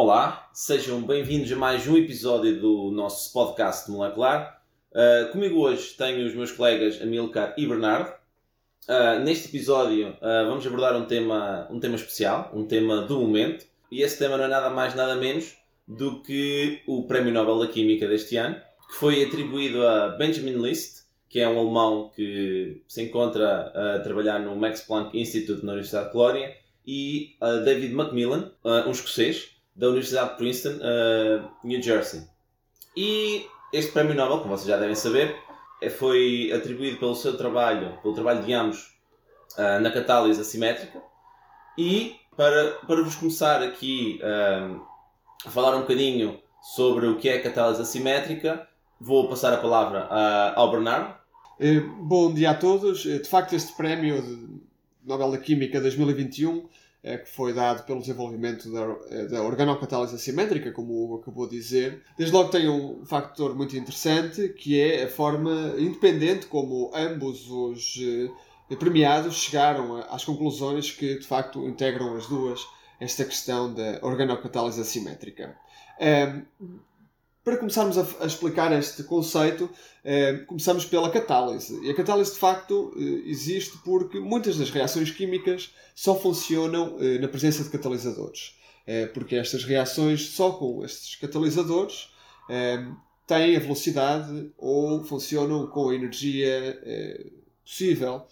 Olá, sejam bem-vindos a mais um episódio do nosso podcast molecular. Uh, comigo hoje tenho os meus colegas Amilcar e Bernardo. Uh, neste episódio uh, vamos abordar um tema, um tema especial, um tema do momento, e esse tema não é nada mais nada menos do que o Prémio Nobel da Química deste ano, que foi atribuído a Benjamin List, que é um alemão que se encontra a trabalhar no Max Planck Institute na Universidade de Colónia, e a David Macmillan, um escocês, da Universidade de Princeton, uh, New Jersey. E este Prémio Nobel, como vocês já devem saber, é- foi atribuído pelo seu trabalho, pelo trabalho de ambos, uh, na catálise assimétrica. E para, para vos começar aqui uh, a falar um bocadinho sobre o que é catálise assimétrica, vou passar a palavra uh, ao Bernardo. Eh, Bom dia a todos. Eh, De facto, este prémio Nobel da Química 2021, eh, que foi dado pelo desenvolvimento da, eh, da organocatálise assimétrica, como o Hugo acabou de dizer, desde logo tem um fator muito interessante, que é a forma independente como ambos os eh, premiados chegaram às conclusões que, de facto, integram as duas esta questão da organocatálise assimétrica. Para começarmos a, a explicar este conceito, eh, começamos pela catálise. E a catálise, de facto, eh, existe porque muitas das reações químicas só funcionam eh, na presença de catalisadores. Eh, porque estas reações, só com estes catalisadores, eh, têm a velocidade ou funcionam com a energia eh, possível,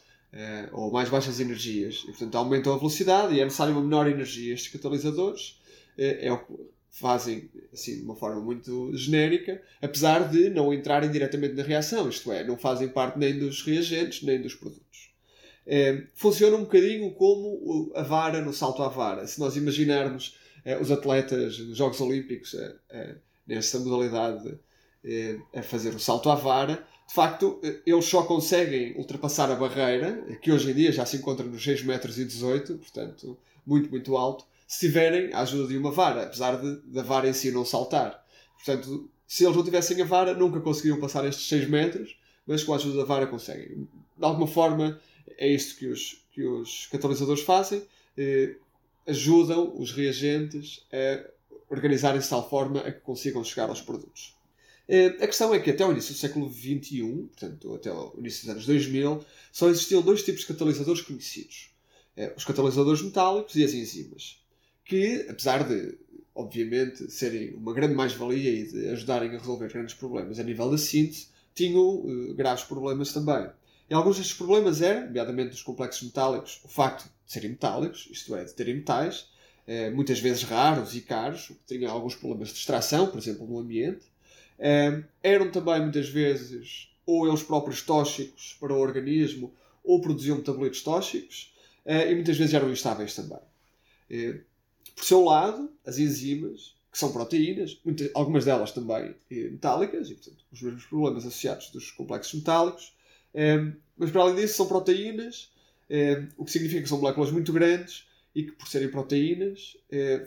ou mais baixas energias. E, portanto, aumentam a velocidade e é necessário uma menor energia. Estes catalisadores é o fazem assim de uma forma muito genérica, apesar de não entrarem diretamente na reação, isto é, não fazem parte nem dos reagentes nem dos produtos. Eh, funciona um bocadinho como a vara no salto à vara. Se nós imaginarmos eh, os atletas nos Jogos Olímpicos nesta modalidade a fazer o salto à vara, de facto, eles só conseguem ultrapassar a barreira, que hoje em dia já se encontra nos 6 metros e 18, portanto, muito, muito alto, se tiverem a ajuda de uma vara, apesar de, da vara em si não saltar. Portanto, se eles não tivessem a vara, nunca conseguiriam passar estes 6 metros, mas com a ajuda da vara conseguem. De alguma forma, é isto que os, que os catalisadores fazem, eh, ajudam os reagentes a organizarem-se de tal forma a que consigam chegar aos produtos. Eh, a questão é que até o início do século XXI, portanto até o início dos anos 2000, só existiam dois tipos de catalisadores conhecidos. Eh, os catalisadores metálicos e as enzimas que, apesar de, obviamente, serem uma grande mais-valia e de ajudarem a resolver grandes problemas a nível da síntese, tinham eh, graves problemas também. E alguns destes problemas eram, nomeadamente dos complexos metálicos, o facto de serem metálicos, isto é, de terem metais, eh, muitas vezes raros e caros, o que tinha alguns problemas de extração, por exemplo, no ambiente. Eh, eram também, muitas vezes, ou eles próprios tóxicos para o organismo, ou produziam metabolitos tóxicos, eh, e muitas vezes eram instáveis também. Por seu lado, as enzimas, que são proteínas, muitas, algumas delas também eh, metálicas, e portanto os mesmos problemas associados dos complexos metálicos, eh, mas para além disso são proteínas, eh, o que significa que são moléculas muito grandes e que, por serem proteínas,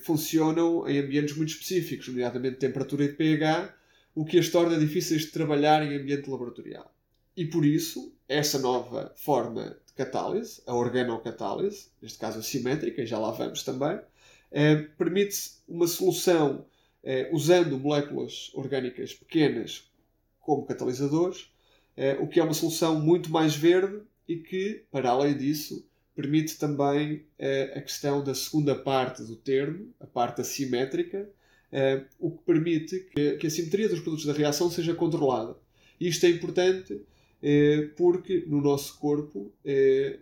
funcionam em ambientes muito específicos, nomeadamente temperatura e pH, o que as torna difíceis de trabalhar em ambiente laboratorial. E por isso, essa nova forma de catálise, a organocatálise, neste caso assimétrica, e já lá vamos também, permite uma solução eh, usando moléculas orgânicas pequenas como catalisadores, eh, o que é uma solução muito mais verde e que, para além disso, permite também eh, a questão da segunda parte do termo, a parte assimétrica, eh, o que permite que, a simetria dos produtos da reação seja controlada. Isto é importante eh, porque no nosso corpo eh,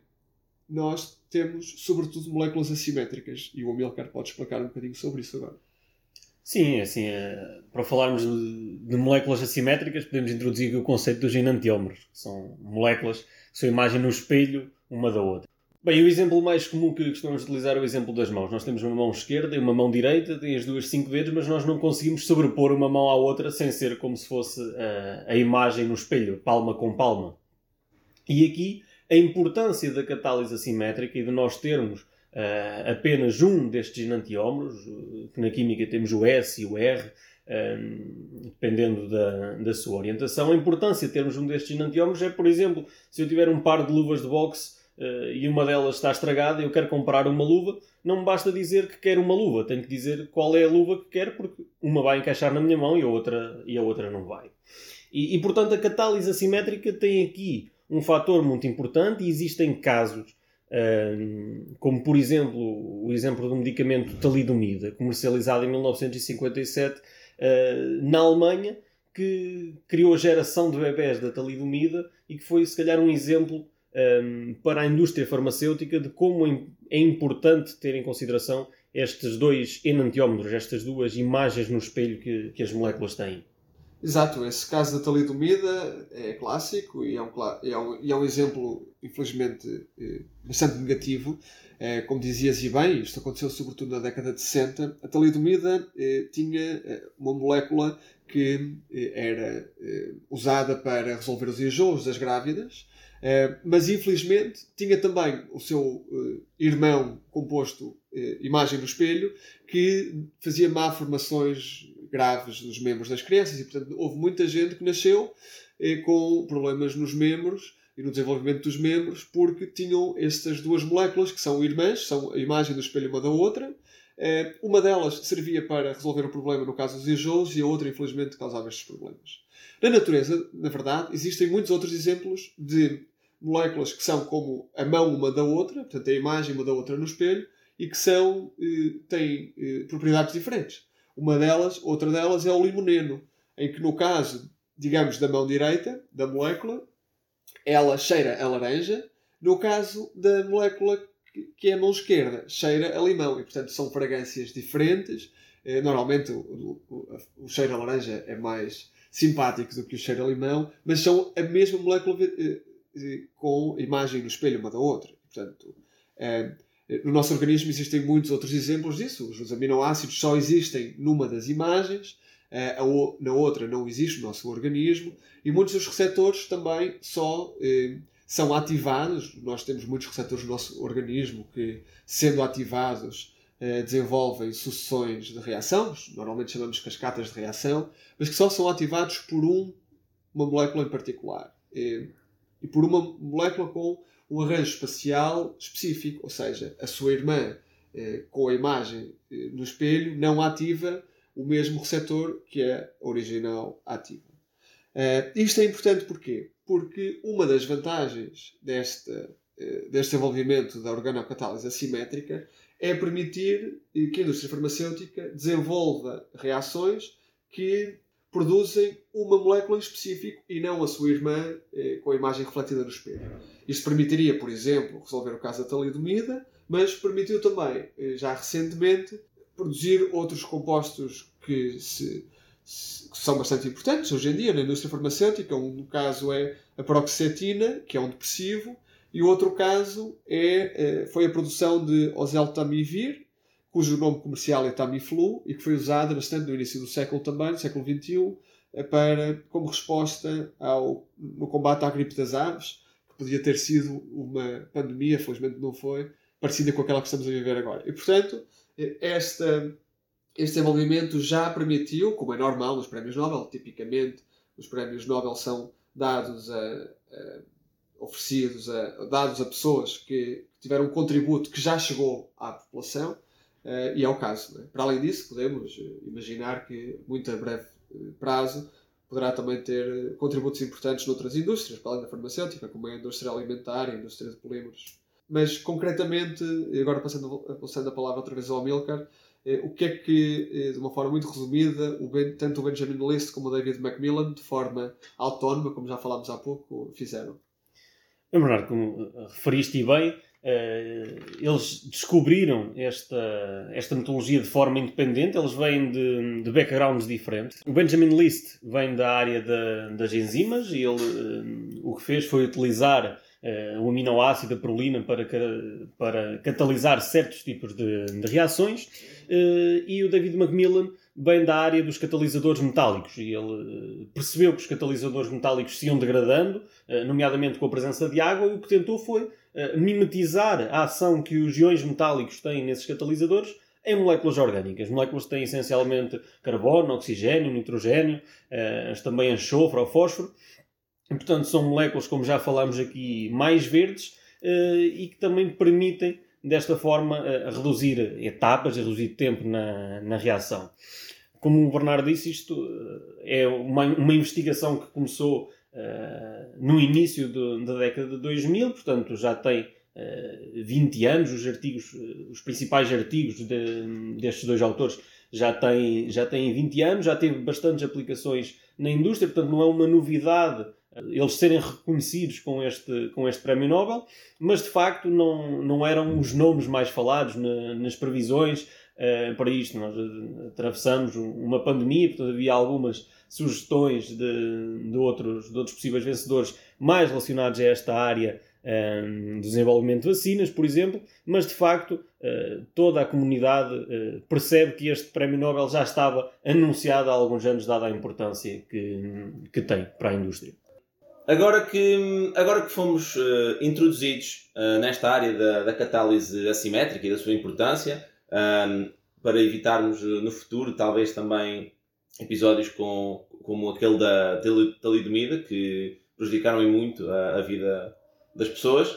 nós temos, sobretudo, moléculas assimétricas. E o Amilcar pode explicar um bocadinho sobre isso agora. Sim, assim, eh, para falarmos de, moléculas assimétricas, podemos introduzir o conceito dos enantiómeros, que são moléculas que são imagem no espelho uma da outra. Bem, o exemplo mais comum que costumamos utilizar é o exemplo das mãos. Nós temos uma mão esquerda e uma mão direita, tem as duas cinco dedos, mas nós não conseguimos sobrepor uma mão à outra sem ser como se fosse uh, a imagem no espelho, palma com palma. E aqui a importância da catálise assimétrica e de nós termos uh, apenas um destes enantiómeros, que na química temos o S e o R, um, dependendo da, da sua orientação. A importância de termos um destes enantiómeros é, por exemplo, se eu tiver um par de luvas de boxe uh, e uma delas está estragada e eu quero comprar uma luva, não me basta dizer que quero uma luva, tenho que dizer qual é a luva que quero, porque uma vai encaixar na minha mão e a outra, e a outra não vai. E, e portanto, a catálise assimétrica tem aqui um fator muito importante e existem casos, como por exemplo o exemplo do medicamento talidomida, comercializado em 1957 uh, na Alemanha, que criou a geração de bebés da talidomida e que foi se calhar um exemplo para a indústria farmacêutica de como é importante ter em consideração estes dois enantiómetros, estas duas imagens no espelho que as moléculas têm. Exato, esse caso da talidomida é clássico e é um, é um, é um exemplo, infelizmente, eh, bastante negativo. É, como dizias e bem, isto aconteceu sobretudo na década de 60. A talidomida eh, tinha eh, uma molécula que eh, era eh, usada para resolver os enjoos das grávidas, eh, mas infelizmente tinha também o seu irmão composto imagem no espelho que fazia malformações graves nos membros das crianças e, portanto, houve muita gente que nasceu eh, com problemas nos membros e no desenvolvimento dos membros porque tinham estas duas moléculas que são irmãs, são a imagem do espelho uma da outra. Eh, uma delas servia para resolver o problema no caso dos enjoos e a outra, infelizmente, causava estes problemas. Na natureza, na verdade, existem muitos outros exemplos de moléculas que são como a mão uma da outra, portanto, a imagem uma da outra no espelho, e que são, eh, têm eh, propriedades diferentes. Uma delas, outra delas é o limoneno, em que no caso, digamos, da mão direita, da molécula, ela cheira a laranja, no caso da molécula que é a mão esquerda, cheira a limão. E, portanto, são fragrâncias diferentes. Eh, normalmente, o, o, o cheiro a laranja é mais simpático do que o cheiro a limão, mas são a mesma molécula com imagem no espelho uma da outra. Portanto, no nosso organismo existem muitos outros exemplos disso. Os aminoácidos só existem numa das imagens, eh, na outra não existe no nosso organismo, e muitos dos receptores também só eh, são ativados. Nós temos muitos receptores no nosso organismo que, sendo ativados, desenvolvem sucessões de reação, normalmente chamamos cascatas de reação, mas que só são ativados por um, uma molécula em particular. E, por uma molécula com um arranjo espacial específico, ou seja, a sua irmã eh, com a imagem eh, no espelho não ativa o mesmo receptor que a original ativa. Uh, isto é importante porquê? Porque uma das vantagens deste, uh, deste desenvolvimento da organocatálise assimétrica é permitir que a indústria farmacêutica desenvolva reações que produzem uma molécula em específico e não a sua irmã eh, com a imagem refletida no espelho. Isto permitiria, por exemplo, resolver o caso da talidomida, mas permitiu também, eh, já recentemente, produzir outros compostos que, se, se, que, são bastante importantes hoje em dia na indústria farmacêutica. Um caso é a paroxetina, que é um depressivo, e o outro caso é, eh, foi a produção de oseltamivir, cujo nome comercial é Tamiflu e que foi usada bastante no início do século também, no século XXI, eh, para, como resposta ao, no combate à gripe das aves, que podia ter sido uma pandemia, felizmente não foi, parecida com aquela que estamos a viver agora. E, portanto, eh, esta, este desenvolvimento já permitiu, como é normal nos prémios Nobel, tipicamente os prémios Nobel são dados a, a oferecidos a, dados a pessoas que tiveram um contributo que já chegou à população, Uh, e é o caso. Né? Para além disso, podemos uh, imaginar que, muito a breve uh, prazo, poderá também ter contributos importantes noutras indústrias, para além da farmacêutica, como a indústria alimentar e a indústria de polímeros. Mas, concretamente, agora passando, passando a palavra outra vez ao Amilcar, o que é que, de uma forma muito resumida, o ben, tanto o Benjamin List como o David Macmillan, de forma autónoma, como já falámos há pouco, fizeram? É verdade, como referiste bem, eles descobriram esta, esta metodologia de forma independente, eles vêm de, de backgrounds diferentes. O Benjamin List vem da área das enzimas e ele uh, o que fez foi utilizar uh, o aminoácido, a prolina, para, para catalisar certos tipos de, de reações. E o David Macmillan vem da área dos catalisadores metálicos e ele percebeu que os catalisadores metálicos se iam degradando, nomeadamente com a presença de água, e o que tentou foi mimetizar a ação que os iões metálicos têm nesses catalisadores em moléculas orgânicas. Moléculas que têm essencialmente carbono, oxigênio, nitrogênio, mas também enxofre ou fósforo. E, portanto, são moléculas, como já falámos aqui, mais verdes e que também permitem, desta forma, reduzir etapas, reduzir tempo na, na reação. Como o Bernardo disse, isto é uma, uma investigação que começou no início do, da década de 2000, portanto já tem 20 eh, anos, os artigos, eh, os principais artigos de, destes dois autores já têm, já têm 20 anos, já teve bastantes aplicações na indústria, portanto não é uma novidade eh, eles serem reconhecidos com este, com este Prémio Nobel, mas de facto não, não eram os nomes mais falados na, nas previsões para isto. Nós atravessamos uma pandemia, portanto havia algumas sugestões de, de, outros, de outros possíveis vencedores mais relacionados a esta área um, desenvolvimento de vacinas, por exemplo, mas de facto toda a comunidade percebe que este Prémio Nobel já estava anunciado há alguns anos, dada a importância que, que tem para a indústria. Agora que, agora que fomos uh, introduzidos nesta área da, da, catálise assimétrica e da sua importância, um, para evitarmos no futuro talvez também episódios com, como aquele da talidomida, que prejudicaram muito a, a vida das pessoas.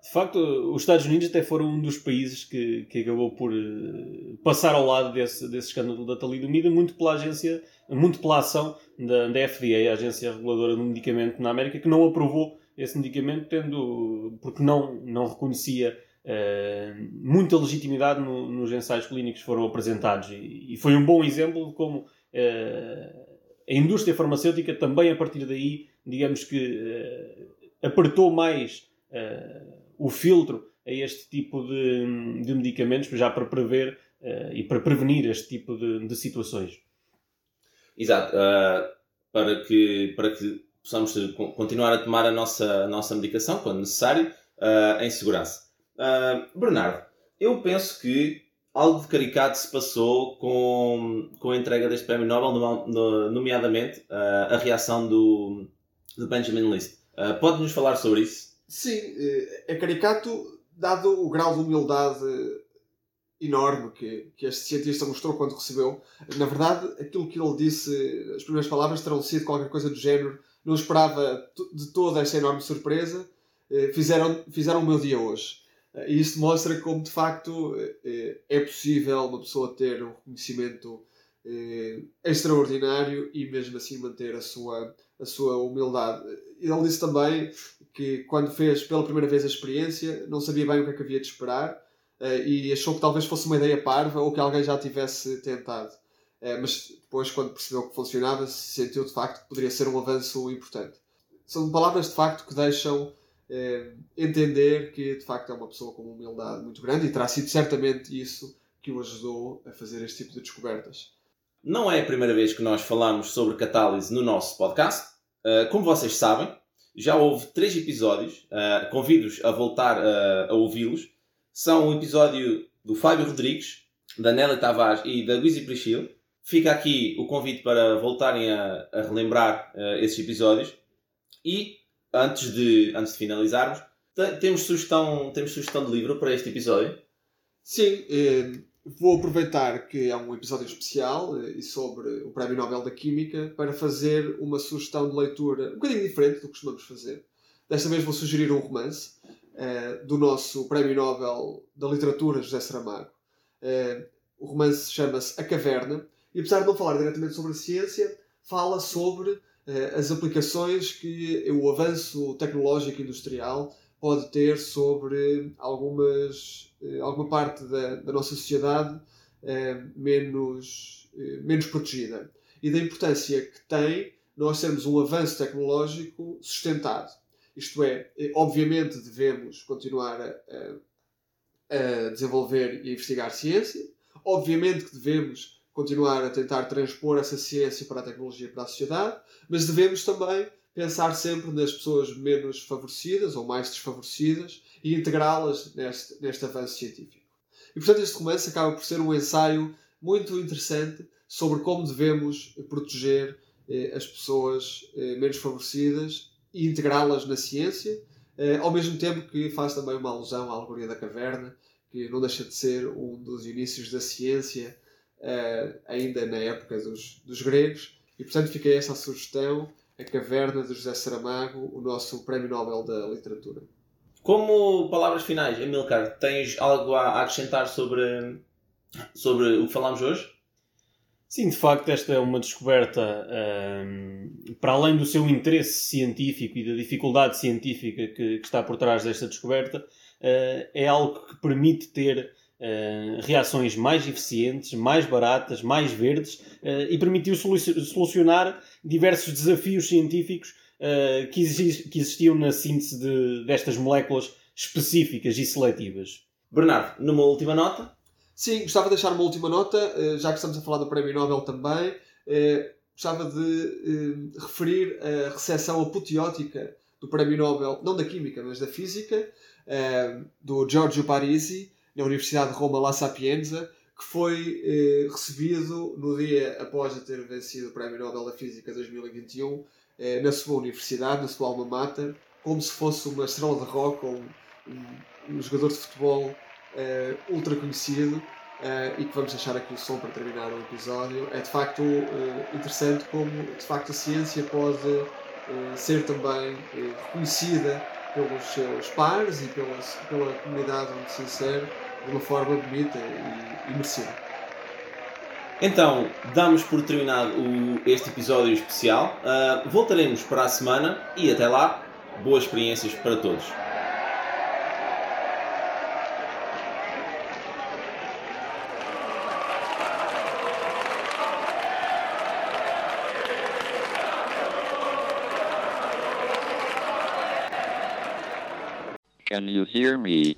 De facto, os Estados Unidos até foram um dos países que, que acabou por uh, passar ao lado desse, desse escândalo da talidomida, muito pela agência, muito pela ação da, da FDA, a agência reguladora do medicamento na América, que não aprovou esse medicamento, tendo, porque não, não reconhecia uh, muita legitimidade no, nos ensaios clínicos que foram apresentados. E, e, foi um bom exemplo de como uh, a indústria farmacêutica também, a partir daí, digamos que apertou mais uh, o filtro a este tipo de, de medicamentos, já para prever uh, e para prevenir este tipo de, de situações. Exato. Uh, para, que, para que possamos continuar a tomar a nossa, a nossa medicação, quando necessário, em segurança. Bernardo, eu penso que algo de caricato se passou com, com a entrega deste Prémio Nobel, nomeadamente a reação do, do Benjamin List. Uh, Pode-nos falar sobre isso? Sim, eh, é caricato, dado o grau de humildade enorme que, que este cientista mostrou quando recebeu. Na verdade, aquilo que ele disse, as primeiras palavras terão sido qualquer coisa do género. Não esperava de toda esta enorme surpresa. Eh, fizeram, fizeram o meu dia hoje. Eh, e isso mostra como, de facto, é possível uma pessoa ter um reconhecimento extraordinário e mesmo assim manter a sua, a sua humildade ele disse também que quando fez pela primeira vez a experiência não sabia bem o que é que havia de esperar e achou que talvez fosse uma ideia parva ou que alguém já tivesse tentado. Mas depois, quando percebeu que funcionava, sentiu de facto que poderia ser um avanço importante. São palavras de facto que deixam uh, entender que de facto é uma pessoa com uma humildade muito grande e terá sido certamente isso que o ajudou a fazer este tipo de descobertas. Não é a primeira vez que nós falamos sobre catálise no nosso podcast. Uh, como vocês sabem, já houve três episódios. Uh, Convido-os a voltar uh, a ouvi-los. São um episódio do Fábio Rodrigues, da Nélia Tavares e da Luísa Prichil. Fica aqui o convite para voltarem a, a relembrar esses episódios. E, antes de, antes de finalizarmos, temos sugestão, temos sugestão de livro para este episódio? Sim, eh, Vou aproveitar que é um episódio especial eh, sobre o Prémio Nobel da Química para fazer uma sugestão de leitura um bocadinho diferente do que costumamos fazer. Desta vez vou sugerir um romance uh, do nosso Prémio Nobel da Literatura, José Saramago. Uh, o romance chama-se A Caverna e, apesar de não falar diretamente sobre a ciência, fala sobre as aplicações que o avanço tecnológico industrial pode ter sobre algumas eh, alguma parte da, da nossa sociedade eh, menos, eh, menos protegida. E da importância que tem nós termos um avanço tecnológico sustentado. Isto é, obviamente devemos continuar a, a desenvolver e a investigar ciência, obviamente que devemos continuar a tentar transpor essa ciência para a tecnologia para a sociedade, mas devemos também pensar sempre nas pessoas menos favorecidas ou mais desfavorecidas e integrá-las neste, neste avanço científico. E portanto, este romance acaba por ser um ensaio muito interessante sobre como devemos proteger eh, as pessoas eh, menos favorecidas e integrá-las na ciência, eh, ao mesmo tempo que faz também uma alusão à alegoria da caverna, que não deixa de ser um dos inícios da ciência, eh, ainda na época dos, dos gregos, e portanto fica esta a sugestão, A Caverna de José Saramago, o nosso Prémio Nobel da Literatura. Como palavras finais, Amilcar, tens algo a acrescentar sobre, sobre o que falámos hoje? Sim, de facto, esta é uma descoberta, hum, para além do seu interesse científico e da dificuldade científica que, que está por trás desta descoberta, uh, é algo que permite ter uh, reações mais eficientes, mais baratas, mais verdes uh, e permitiu solu solucionar diversos desafios científicos que, exi que, existiam na síntese de, destas moléculas específicas e seletivas. Bernardo, numa última nota? Sim, gostava de deixar uma última nota, eh, já que estamos a falar do Prémio Nobel também. Eh, gostava de eh, referir a recepção apoteótica do Prémio Nobel, não da Química, mas da Física, do Giorgio Parisi, na Universidade de Roma La Sapienza, que foi recebido no dia após ter vencido o Prémio Nobel da Física 2021 na sua universidade, na sua alma mater, como se fosse uma estrela de rock ou um, um jogador de futebol uh, ultra conhecido uh, e que vamos deixar aqui o som para terminar o episódio. É de facto uh, interessante como de facto a ciência pode ser também reconhecida pelos seus pares e pelas, pela comunidade onde se insere de uma forma bonita e, e merecida. Então, damos por terminado o, este episódio especial. Uh, voltaremos para a semana e até lá, boas experiências para todos. Can you hear me?